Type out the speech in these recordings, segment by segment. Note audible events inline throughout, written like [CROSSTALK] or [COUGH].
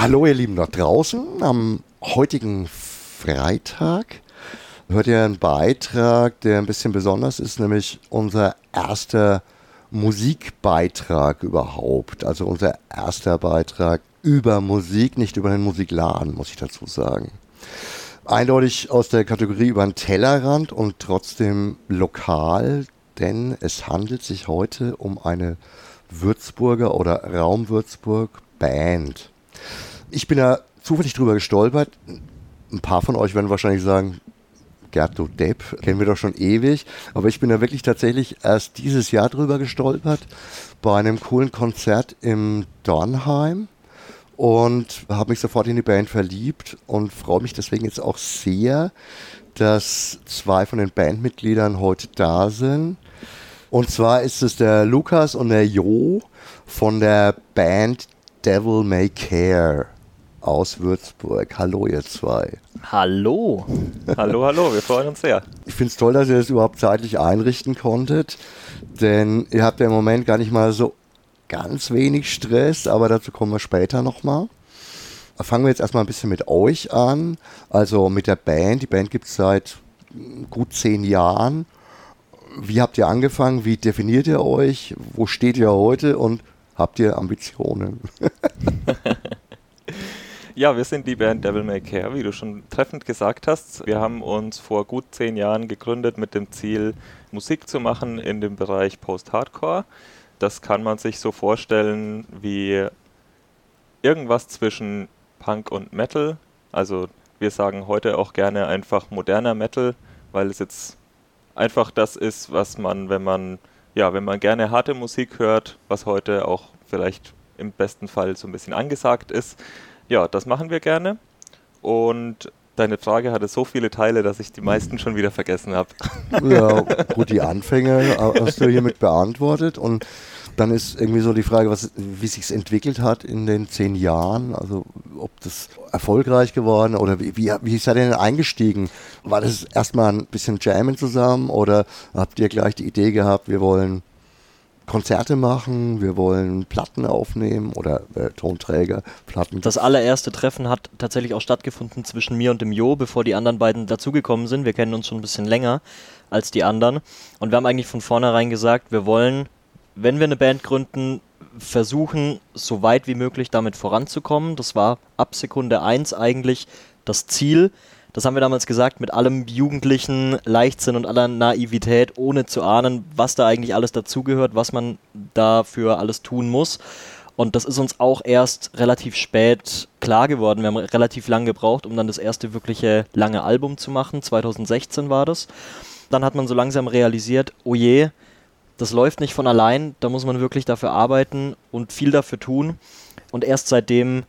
Hallo ihr Lieben da draußen. Am heutigen Freitag hört ihr einen Beitrag, der ein bisschen besonders ist, nämlich unser erster Musikbeitrag überhaupt. Also unser erster Beitrag über Musik, nicht über den Musikladen, muss ich dazu sagen. Eindeutig aus der Kategorie über den Tellerrand und trotzdem lokal, denn es handelt sich heute um eine Würzburger oder Raum Würzburg Band. Ich bin da zufällig drüber gestolpert. Ein paar von euch werden wahrscheinlich sagen, Gerd, du Depp, kennen wir doch schon ewig. Aber ich bin da wirklich tatsächlich erst dieses Jahr drüber gestolpert bei einem coolen Konzert im Dornheim und habe mich sofort in die Band verliebt und freue mich deswegen jetzt auch sehr, dass zwei von den Bandmitgliedern heute da sind. Und zwar ist es der Lukas und der Jo von der Band Devil May Care aus Würzburg. Hallo, ihr zwei. Hallo. hallo, hallo, wir freuen uns sehr. Ich finde es toll, dass ihr das überhaupt zeitlich einrichten konntet, denn ihr habt ja im Moment gar nicht mal so ganz wenig Stress, aber dazu kommen wir später nochmal. Fangen wir jetzt erstmal ein bisschen mit euch an, also mit der Band. Die Band gibt es seit gut zehn Jahren. Wie habt ihr angefangen? Wie definiert ihr euch? Wo steht ihr heute? Und habt ihr Ambitionen? [LAUGHS] Ja, wir sind die Band Devil May Care, wie du schon treffend gesagt hast. Wir haben uns vor gut zehn Jahren gegründet mit dem Ziel, Musik zu machen in dem Bereich Post-Hardcore. Das kann man sich so vorstellen wie irgendwas zwischen Punk und Metal. Also wir sagen heute auch gerne einfach moderner Metal, weil es jetzt einfach das ist, was man, wenn man ja, wenn man gerne harte Musik hört, was heute auch vielleicht im besten Fall so ein bisschen angesagt ist, ja, das machen wir gerne. Und deine Frage hatte so viele Teile, dass ich die meisten schon wieder vergessen habe. Ja, [LAUGHS] gut, die Anfänge hast du hiermit beantwortet. Und dann ist irgendwie so die Frage, was, wie sich entwickelt hat in den zehn Jahren. Also ob das erfolgreich geworden oder wie, wie, wie seid ihr denn eingestiegen? War das erstmal ein bisschen Jammen zusammen oder habt ihr gleich die Idee gehabt, wir wollen Konzerte machen, wir wollen Platten aufnehmen oder äh, Tonträger, Platten. Das allererste Treffen hat tatsächlich auch stattgefunden zwischen mir und dem Jo, bevor die anderen beiden dazugekommen sind. Wir kennen uns schon ein bisschen länger als die anderen. Und wir haben eigentlich von vornherein gesagt, wir wollen, wenn wir eine Band gründen, versuchen, so weit wie möglich damit voranzukommen. Das war ab Sekunde 1 eigentlich das Ziel das haben wir damals gesagt, mit allem jugendlichen Leichtsinn und aller Naivität, ohne zu ahnen, was da eigentlich alles dazugehört, was man dafür alles tun muss. Und das ist uns auch erst relativ spät klar geworden. Wir haben relativ lang gebraucht, um dann das erste wirkliche lange Album zu machen. 2016 war das. Dann hat man so langsam realisiert, oh je, das läuft nicht von allein, da muss man wirklich dafür arbeiten und viel dafür tun. Und erst seitdem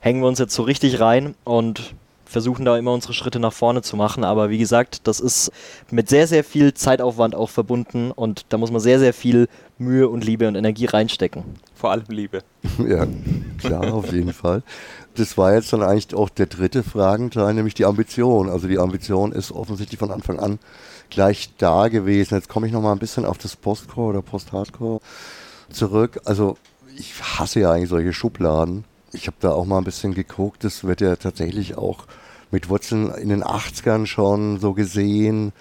hängen wir uns jetzt so richtig rein und versuchen da immer unsere Schritte nach vorne zu machen. Aber wie gesagt, das ist mit sehr, sehr viel Zeitaufwand auch verbunden und da muss man sehr, sehr viel Mühe und Liebe und Energie reinstecken. Vor allem Liebe. [LAUGHS] Ja, klar, auf jeden Fall. Das war jetzt dann eigentlich auch der dritte Fragenteil, nämlich die Ambition. Also die Ambition ist offensichtlich von Anfang an gleich da gewesen. Jetzt komme ich nochmal ein bisschen auf das Postcore oder Post-Hardcore zurück. Also ich hasse ja eigentlich solche Schubladen. Ich habe da auch mal ein bisschen geguckt. Das wird ja tatsächlich auch mit Wurzeln in den 80ern schon so gesehen.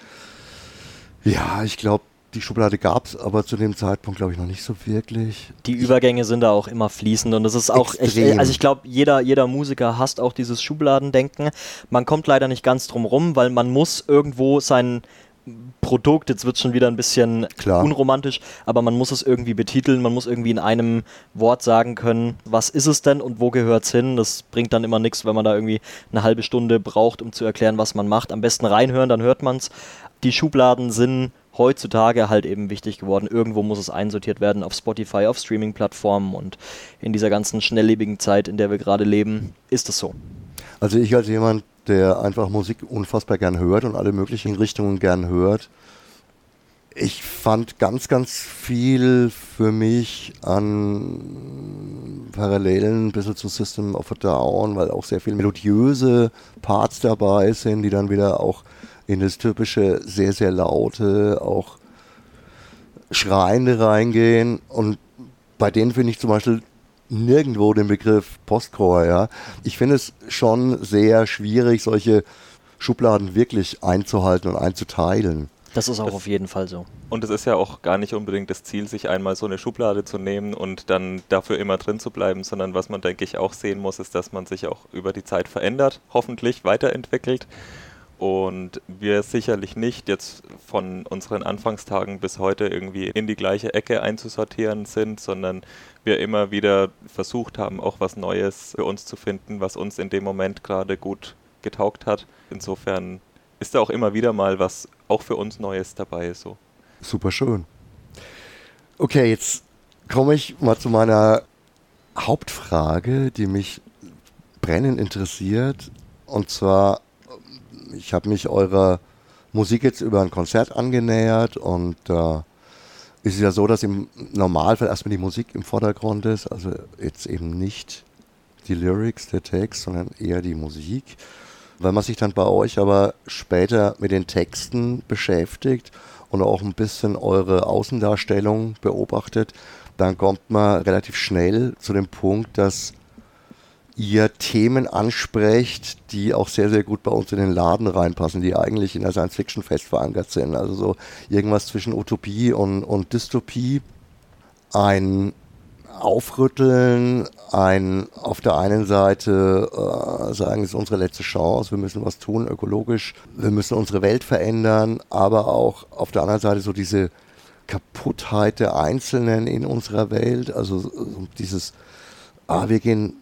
Ja, ich glaube, die Schublade gab es, aber zu dem Zeitpunkt glaube ich noch nicht so wirklich. Die Übergänge sind da auch immer fließend und das ist auch, echt, also ich glaube, jeder, jeder Musiker hasst auch dieses Schubladendenken. Man kommt leider nicht ganz drum rum, weil man muss irgendwo seinen Produkt, jetzt wird es schon wieder ein bisschen Klar. unromantisch, aber man muss es irgendwie betiteln, man muss irgendwie in einem Wort sagen können, was ist es denn und wo gehört es hin. Das bringt dann immer nichts, wenn man da irgendwie eine halbe Stunde braucht, um zu erklären, was man macht. Am besten reinhören, dann hört man es. Die Schubladen sind heutzutage halt eben wichtig geworden. Irgendwo muss es einsortiert werden auf Spotify, auf Streaming-Plattformen und in dieser ganzen schnelllebigen Zeit, in der wir gerade leben, ist es so. Also ich als jemand, der einfach Musik unfassbar gern hört und alle möglichen Richtungen gern hört. Ich fand ganz, ganz viel für mich an Parallelen ein bisschen zu System of a Down, weil auch sehr viele melodiöse Parts dabei sind, die dann wieder auch in das typische, sehr, sehr laute, auch Schreiende reingehen. Und bei denen finde ich zum Beispiel nirgendwo den Begriff Postcore, ja. Ich finde es schon sehr schwierig, solche Schubladen wirklich einzuhalten und einzuteilen. Das ist auch das, auf jeden Fall so. Und es ist ja auch gar nicht unbedingt das Ziel, sich einmal so eine Schublade zu nehmen und dann dafür immer drin zu bleiben, sondern was man, denke ich, auch sehen muss, ist, dass man sich auch über die Zeit verändert, hoffentlich weiterentwickelt. Und wir sicherlich nicht jetzt von unseren Anfangstagen bis heute irgendwie in die gleiche Ecke einzusortieren sind, sondern wir immer wieder versucht haben, auch was Neues für uns zu finden, was uns in dem Moment gerade gut getaugt hat. Insofern ist da auch immer wieder mal was auch für uns Neues dabei. So. Super schön. Okay, jetzt komme ich mal zu meiner Hauptfrage, die mich brennend interessiert. Und zwar, ich habe mich eurer Musik jetzt über ein Konzert angenähert und äh, ist es ja so, dass im Normalfall erstmal die Musik im Vordergrund ist, also jetzt eben nicht die Lyrics, der Text, sondern eher die Musik. Wenn man sich dann bei euch aber später mit den Texten beschäftigt und auch ein bisschen eure Außendarstellung beobachtet, dann kommt man relativ schnell zu dem Punkt, dass ihr Themen ansprecht, die auch sehr, sehr gut bei uns in den Laden reinpassen, die eigentlich in der Science Fiction fest verankert sind. Also so irgendwas zwischen Utopie und, und Dystopie. Ein aufrütteln, ein auf der einen Seite äh, sagen, es ist unsere letzte Chance, wir müssen was tun ökologisch, wir müssen unsere Welt verändern, aber auch auf der anderen Seite so diese Kaputtheit der Einzelnen in unserer Welt, also so dieses, ah, wir gehen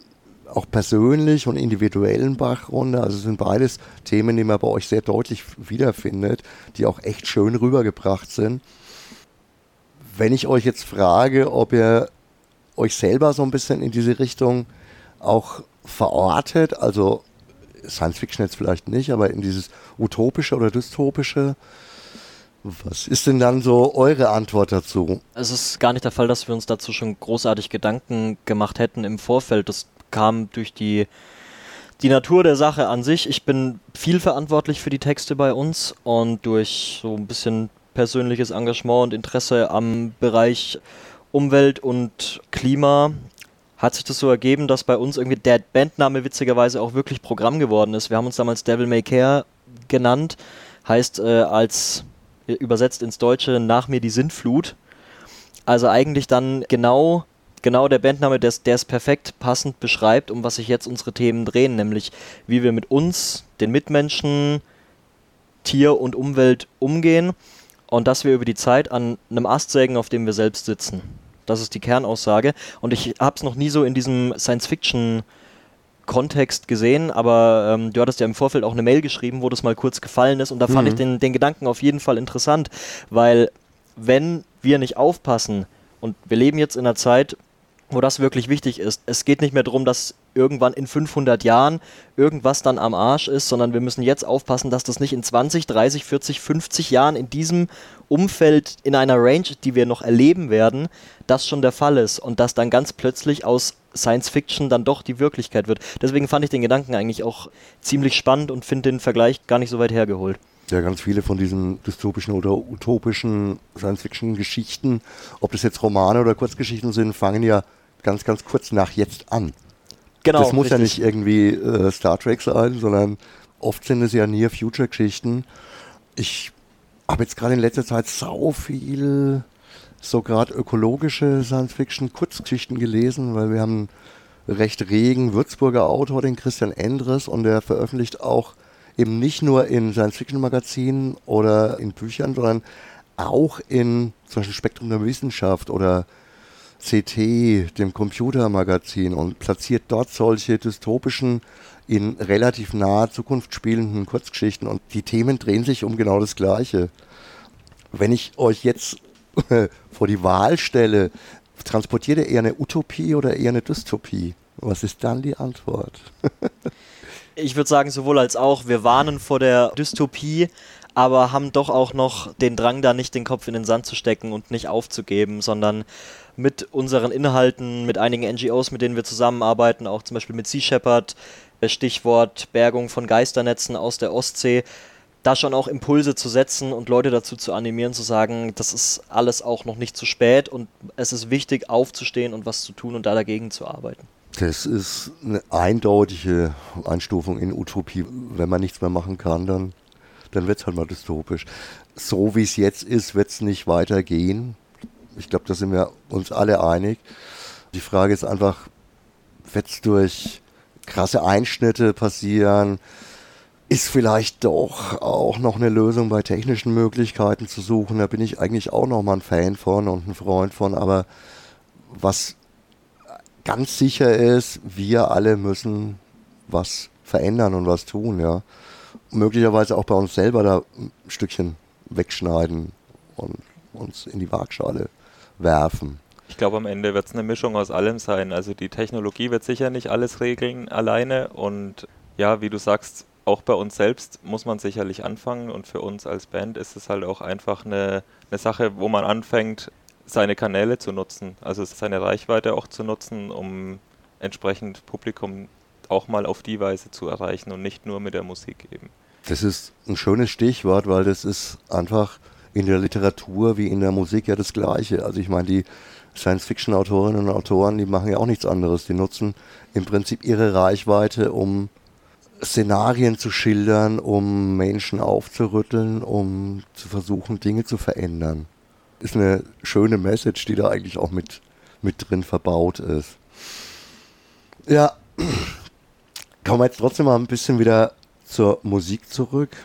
auch persönlich und individuellen Bach runter. Also es sind beides Themen, die man bei euch sehr deutlich wiederfindet, die auch echt schön rübergebracht sind. Wenn ich euch jetzt frage, ob ihr euch selber so ein bisschen in diese Richtung auch verortet, also Science Fiction jetzt vielleicht nicht, aber in dieses utopische oder dystopische. Was ist denn dann so eure Antwort dazu? Es ist gar nicht der Fall, dass wir uns dazu schon großartig Gedanken gemacht hätten im Vorfeld. Das kam durch die, die Natur der Sache an sich. Ich bin viel verantwortlich für die Texte bei uns und durch so ein bisschen persönliches Engagement und Interesse am Bereich Umwelt und Klima hat sich das so ergeben, dass bei uns irgendwie der Bandname witzigerweise auch wirklich Programm geworden ist. Wir haben uns damals Devil May Care genannt, heißt äh, als übersetzt ins Deutsche nach mir die Sintflut. Also eigentlich dann genau genau der Bandname, der es perfekt passend beschreibt, um was sich jetzt unsere Themen drehen, nämlich wie wir mit uns, den Mitmenschen, Tier und Umwelt umgehen und dass wir über die Zeit an einem Ast sägen, auf dem wir selbst sitzen. Das ist die Kernaussage. Und ich habe es noch nie so in diesem Science-Fiction- Kontext gesehen, aber ähm, du hattest ja im Vorfeld auch eine Mail geschrieben, wo das mal kurz gefallen ist und da mhm. fand ich den, den Gedanken auf jeden Fall interessant, weil wenn wir nicht aufpassen und wir leben jetzt in einer Zeit, wo das wirklich wichtig ist. Es geht nicht mehr darum, dass irgendwann in 500 Jahren irgendwas dann am Arsch ist, sondern wir müssen jetzt aufpassen, dass das nicht in 20, 30, 40, 50 Jahren in diesem Umfeld, in einer Range, die wir noch erleben werden, das schon der Fall ist und dass dann ganz plötzlich aus Science Fiction dann doch die Wirklichkeit wird. Deswegen fand ich den Gedanken eigentlich auch ziemlich spannend und finde den Vergleich gar nicht so weit hergeholt. Ja, ganz viele von diesen dystopischen oder utopischen Science-Fiction-Geschichten, ob das jetzt Romane oder Kurzgeschichten sind, fangen ja ganz, ganz kurz nach jetzt an. Genau. Das muss richtig. ja nicht irgendwie äh, Star Trek sein, sondern oft sind es ja Near-Future-Geschichten. Ich habe jetzt gerade in letzter Zeit sau viel so gerade ökologische Science-Fiction-Kurzgeschichten gelesen, weil wir haben einen recht regen Würzburger Autor, den Christian Endres, und der veröffentlicht auch eben nicht nur in Science-Fiction-Magazinen oder in Büchern, sondern auch in zum Beispiel Spektrum der Wissenschaft oder CT, dem Computermagazin, und platziert dort solche dystopischen, in relativ naher Zukunft spielenden Kurzgeschichten. Und die Themen drehen sich um genau das Gleiche. Wenn ich euch jetzt [LAUGHS] vor die Wahl stelle, transportiert ihr eher eine Utopie oder eher eine Dystopie? Was ist dann die Antwort? [LAUGHS] ich würde sagen, sowohl als auch. Wir warnen vor der Dystopie, aber haben doch auch noch den Drang, da nicht den Kopf in den Sand zu stecken und nicht aufzugeben, sondern mit unseren Inhalten, mit einigen NGOs, mit denen wir zusammenarbeiten, auch zum Beispiel mit Sea Shepherd, Stichwort Bergung von Geisternetzen aus der Ostsee, da schon auch Impulse zu setzen und Leute dazu zu animieren, zu sagen, das ist alles auch noch nicht zu spät und es ist wichtig, aufzustehen und was zu tun und da dagegen zu arbeiten. Das ist eine eindeutige Einstufung in Utopie. Wenn man nichts mehr machen kann, dann, dann wird es halt mal dystopisch. So wie es jetzt ist, wird es nicht weitergehen. Ich glaube, da sind wir uns alle einig. Die Frage ist einfach, wird es durch krasse Einschnitte passieren? Ist vielleicht doch auch noch eine Lösung bei technischen Möglichkeiten zu suchen? Da bin ich eigentlich auch noch mal ein Fan von und ein Freund von. Aber was ganz sicher ist, wir alle müssen was verändern und was tun, ja. Möglicherweise auch bei uns selber da ein Stückchen wegschneiden und uns in die Waagschale werfen. Ich glaube, am Ende wird es eine Mischung aus allem sein. Also die Technologie wird sicher nicht alles regeln alleine und ja, wie du sagst, auch bei uns selbst muss man sicherlich anfangen und für uns als Band ist es halt auch einfach eine, eine Sache, wo man anfängt, seine Kanäle zu nutzen, also seine Reichweite auch zu nutzen, um entsprechend Publikum auch mal auf die Weise zu erreichen und nicht nur mit der Musik eben. Das ist ein schönes Stichwort, weil das ist einfach in der Literatur wie in der Musik ja das Gleiche. Also ich meine, die Science-Fiction-Autorinnen und Autoren, die machen ja auch nichts anderes. Die nutzen im Prinzip ihre Reichweite, um Szenarien zu schildern, um Menschen aufzurütteln, um zu versuchen, Dinge zu verändern ist eine schöne Message, die da eigentlich auch mit, mit drin verbaut ist. Ja, [CLEARS THROAT] kommen wir jetzt trotzdem mal ein bisschen wieder zur Musik zurück,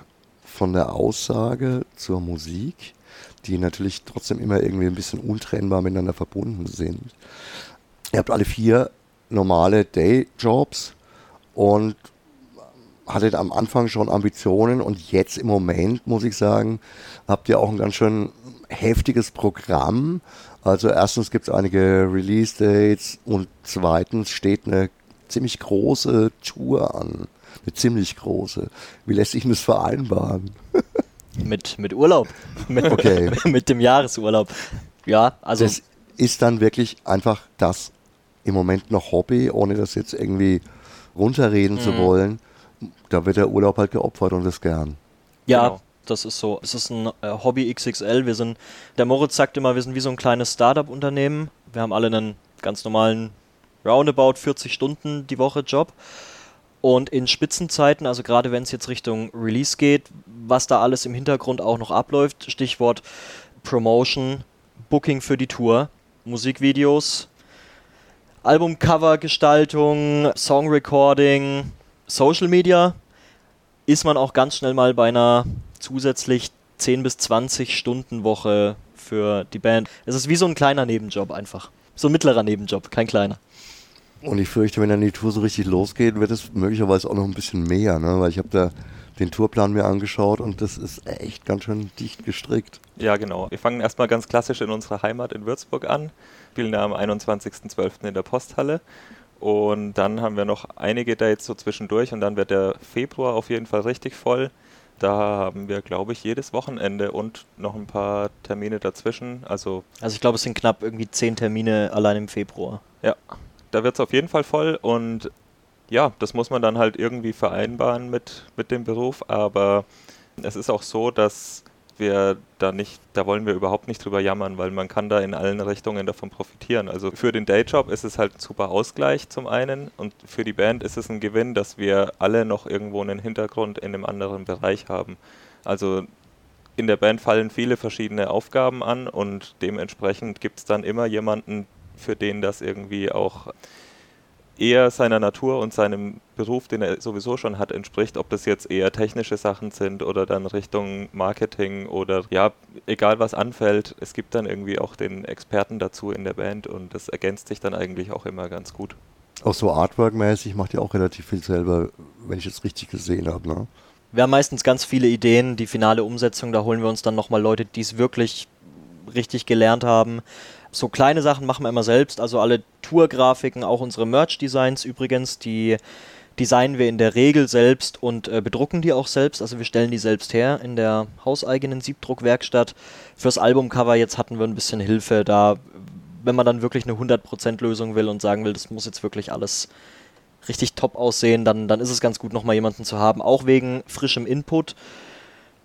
von der Aussage zur Musik, die natürlich trotzdem immer irgendwie ein bisschen untrennbar miteinander verbunden sind. Ihr habt alle vier normale Dayjobs und hattet am Anfang schon Ambitionen und jetzt im Moment, muss ich sagen, habt ihr auch ein ganz schön heftiges Programm. Also erstens gibt es einige Release-Dates und zweitens steht eine ziemlich große Tour an. Eine ziemlich große. Wie lässt sich das vereinbaren? [LAUGHS] mit, mit Urlaub. Mit, [LAUGHS] okay. [LAUGHS] mit dem Jahresurlaub. Ja, also. Das ist dann wirklich einfach das im Moment noch Hobby, ohne das jetzt irgendwie runterreden mhm. zu wollen. Da wird der Urlaub halt geopfert und das gern. Ja, genau. Das ist so, es ist ein äh, Hobby XXL. Wir sind, der Moritz sagt immer, wir sind wie so ein kleines Startup-Unternehmen. Wir haben alle einen ganz normalen roundabout 40 Stunden die Woche Job. Und in Spitzenzeiten, also gerade wenn es jetzt Richtung Release geht, was da alles im Hintergrund auch noch abläuft, Stichwort Promotion, Booking für die Tour, Musikvideos, Albumcover-Gestaltung, Songrecording, Social Media, ist man auch ganz schnell mal bei einer zusätzlich 10 bis 20 Stunden Woche für die Band. Es ist wie so ein kleiner Nebenjob einfach. So ein mittlerer Nebenjob, kein kleiner. Und ich fürchte, wenn dann die Tour so richtig losgeht, wird es möglicherweise auch noch ein bisschen mehr, ne? weil ich habe da den Tourplan mir angeschaut und das ist echt ganz schön dicht gestrickt. Ja, genau. Wir fangen erstmal ganz klassisch in unserer Heimat in Würzburg an, spielen da am 21.12. in der Posthalle und dann haben wir noch einige Dates so zwischendurch und dann wird der Februar auf jeden Fall richtig voll. Da haben wir, glaube ich, jedes Wochenende und noch ein paar Termine dazwischen. Also, also ich glaube, es sind knapp irgendwie zehn Termine allein im Februar. Ja, da wird es auf jeden Fall voll und ja, das muss man dann halt irgendwie vereinbaren mit, mit dem Beruf. Aber es ist auch so, dass wir da nicht, da wollen wir überhaupt nicht drüber jammern, weil man kann da in allen Richtungen davon profitieren. Also für den Dayjob ist es halt ein super Ausgleich zum einen und für die Band ist es ein Gewinn, dass wir alle noch irgendwo einen Hintergrund in einem anderen Bereich haben. Also in der Band fallen viele verschiedene Aufgaben an und dementsprechend gibt es dann immer jemanden, für den das irgendwie auch eher seiner Natur und seinem Beruf, den er sowieso schon hat, entspricht, ob das jetzt eher technische Sachen sind oder dann Richtung Marketing oder ja, egal was anfällt, es gibt dann irgendwie auch den Experten dazu in der Band und das ergänzt sich dann eigentlich auch immer ganz gut. Auch so Artwork-mäßig macht ihr auch relativ viel selber, wenn ich es richtig gesehen habe, ne? Wir haben meistens ganz viele Ideen, die finale Umsetzung, da holen wir uns dann nochmal Leute, die es wirklich richtig gelernt haben so kleine Sachen machen wir immer selbst, also alle Tourgrafiken, auch unsere Merch-Designs übrigens, die designen wir in der Regel selbst und äh, bedrucken die auch selbst. Also wir stellen die selbst her in der hauseigenen Siebdruckwerkstatt. Fürs Albumcover jetzt hatten wir ein bisschen Hilfe da, wenn man dann wirklich eine 100% Lösung will und sagen will, das muss jetzt wirklich alles richtig top aussehen, dann, dann ist es ganz gut, nochmal jemanden zu haben, auch wegen frischem Input.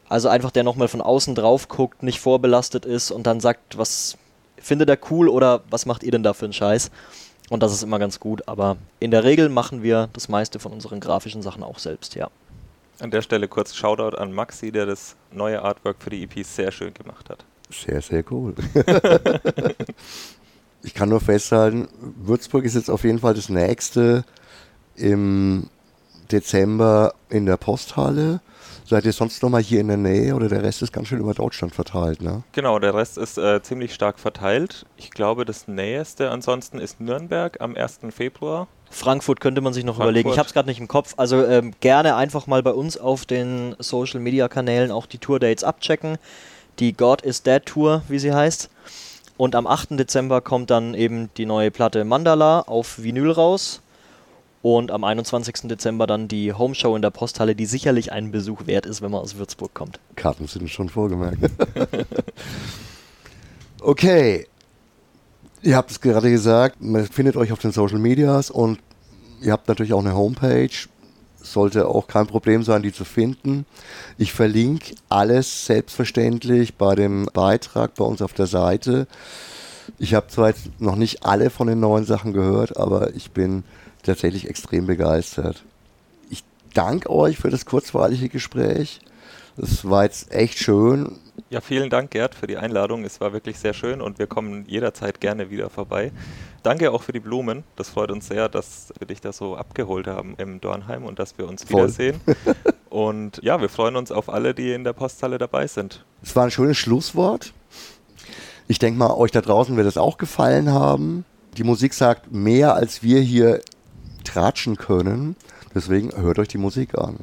Also einfach der nochmal von außen drauf guckt, nicht vorbelastet ist und dann sagt, was findet er cool oder was macht ihr denn da für einen Scheiß? Und das ist immer ganz gut, aber in der Regel machen wir das meiste von unseren grafischen Sachen auch selbst, ja. An der Stelle kurz Shoutout an Maxi, der das neue Artwork für die EP sehr schön gemacht hat. Sehr, sehr cool. [LAUGHS] ich kann nur festhalten, Würzburg ist jetzt auf jeden Fall das nächste im Dezember in der Posthalle. Seid ihr sonst noch mal hier in der Nähe oder der Rest ist ganz schön über Deutschland verteilt, ne? Genau, der Rest ist äh, ziemlich stark verteilt. Ich glaube, das nächste ansonsten ist Nürnberg am 1. Februar. Frankfurt könnte man sich noch Frankfurt. überlegen. Ich habe es gerade nicht im Kopf. Also ähm, gerne einfach mal bei uns auf den Social Media Kanälen auch die Tour Dates abchecken. Die God is Dead Tour, wie sie heißt. Und am 8. Dezember kommt dann eben die neue Platte Mandala auf Vinyl raus. Und am 21. Dezember dann die Home Show in der Posthalle, die sicherlich einen Besuch wert ist, wenn man aus Würzburg kommt. Karten sind schon vorgemerkt. [LAUGHS] okay. Ihr habt es gerade gesagt, man findet euch auf den Social Medias und ihr habt natürlich auch eine Homepage. Sollte auch kein Problem sein, die zu finden. Ich verlinke alles selbstverständlich bei dem Beitrag bei uns auf der Seite. Ich habe zwar jetzt noch nicht alle von den neuen Sachen gehört, aber ich bin tatsächlich extrem begeistert. Ich danke euch für das kurzweilige Gespräch. Das war jetzt echt schön. Ja, vielen Dank, Gerd, für die Einladung. Es war wirklich sehr schön und wir kommen jederzeit gerne wieder vorbei. Danke auch für die Blumen. Das freut uns sehr, dass wir dich da so abgeholt haben im Dornheim und dass wir uns Voll. wiedersehen. [LAUGHS] und ja, wir freuen uns auf alle, die in der Posthalle dabei sind. Es war ein schönes Schlusswort. Ich denke mal, euch da draußen wird es auch gefallen haben. Die Musik sagt mehr, als wir hier tratschen können. Deswegen hört euch die Musik an.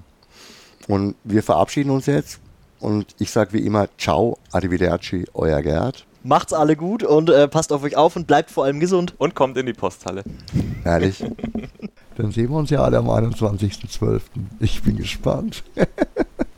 Und wir verabschieden uns jetzt. Und ich sage wie immer, ciao, arrivederci, euer Gerd. Macht's alle gut und äh, passt auf euch auf und bleibt vor allem gesund. Und kommt in die Posthalle. Herrlich. [LAUGHS] Dann sehen wir uns ja alle am 21.12. Ich bin gespannt. [LAUGHS]